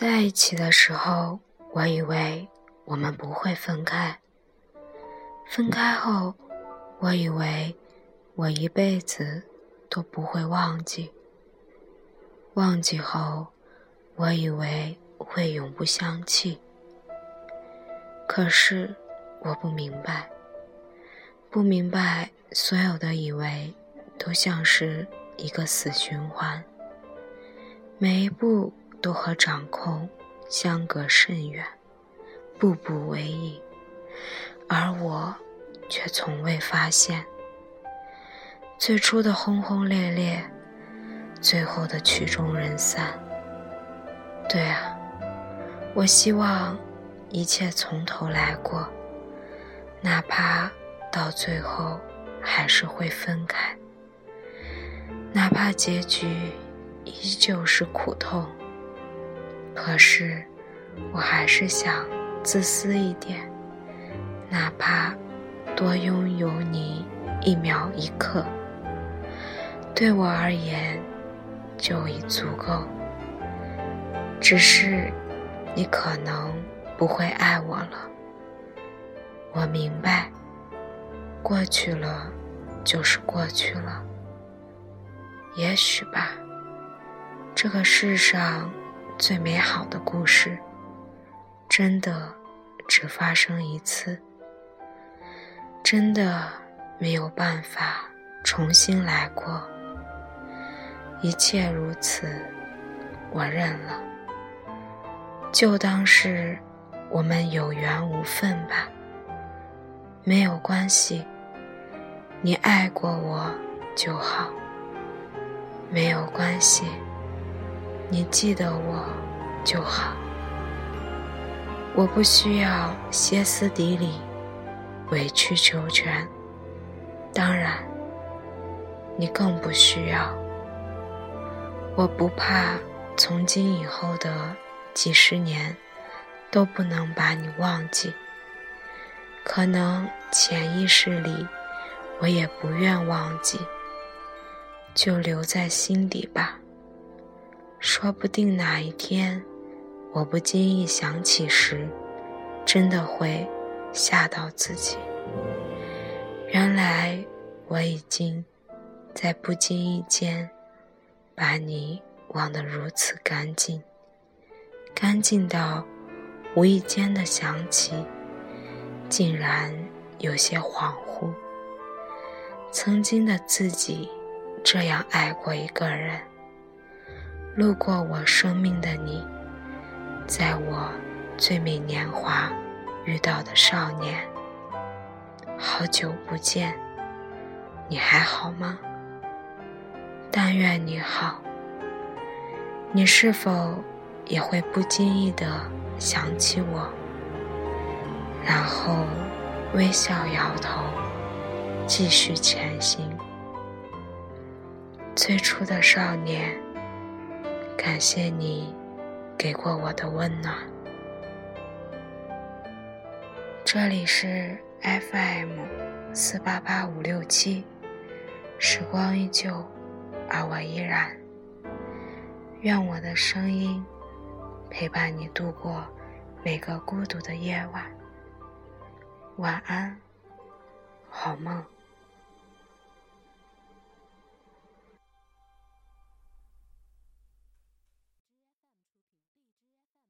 在一起的时候，我以为我们不会分开；分开后，我以为我一辈子都不会忘记；忘记后，我以为会永不相弃。可是，我不明白，不明白所有的以为，都像是一个死循环，每一步。都和掌控相隔甚远，步步为营，而我却从未发现最初的轰轰烈烈，最后的曲终人散。对啊，我希望一切从头来过，哪怕到最后还是会分开，哪怕结局依旧是苦痛。可是，我还是想自私一点，哪怕多拥有你一秒一刻，对我而言就已足够。只是，你可能不会爱我了。我明白，过去了就是过去了。也许吧，这个世上。最美好的故事，真的只发生一次，真的没有办法重新来过。一切如此，我认了，就当是我们有缘无分吧。没有关系，你爱过我就好。没有关系。你记得我就好，我不需要歇斯底里、委曲求全，当然，你更不需要。我不怕从今以后的几十年都不能把你忘记，可能潜意识里我也不愿忘记，就留在心底吧。说不定哪一天，我不经意想起时，真的会吓到自己。原来我已经在不经意间把你忘得如此干净，干净到无意间的想起，竟然有些恍惚。曾经的自己这样爱过一个人。路过我生命的你，在我最美年华遇到的少年，好久不见，你还好吗？但愿你好。你是否也会不经意的想起我，然后微笑摇头，继续前行？最初的少年。感谢你给过我的温暖。这里是 FM 四八八五六七，时光依旧，而我依然。愿我的声音陪伴你度过每个孤独的夜晚。晚安，好梦。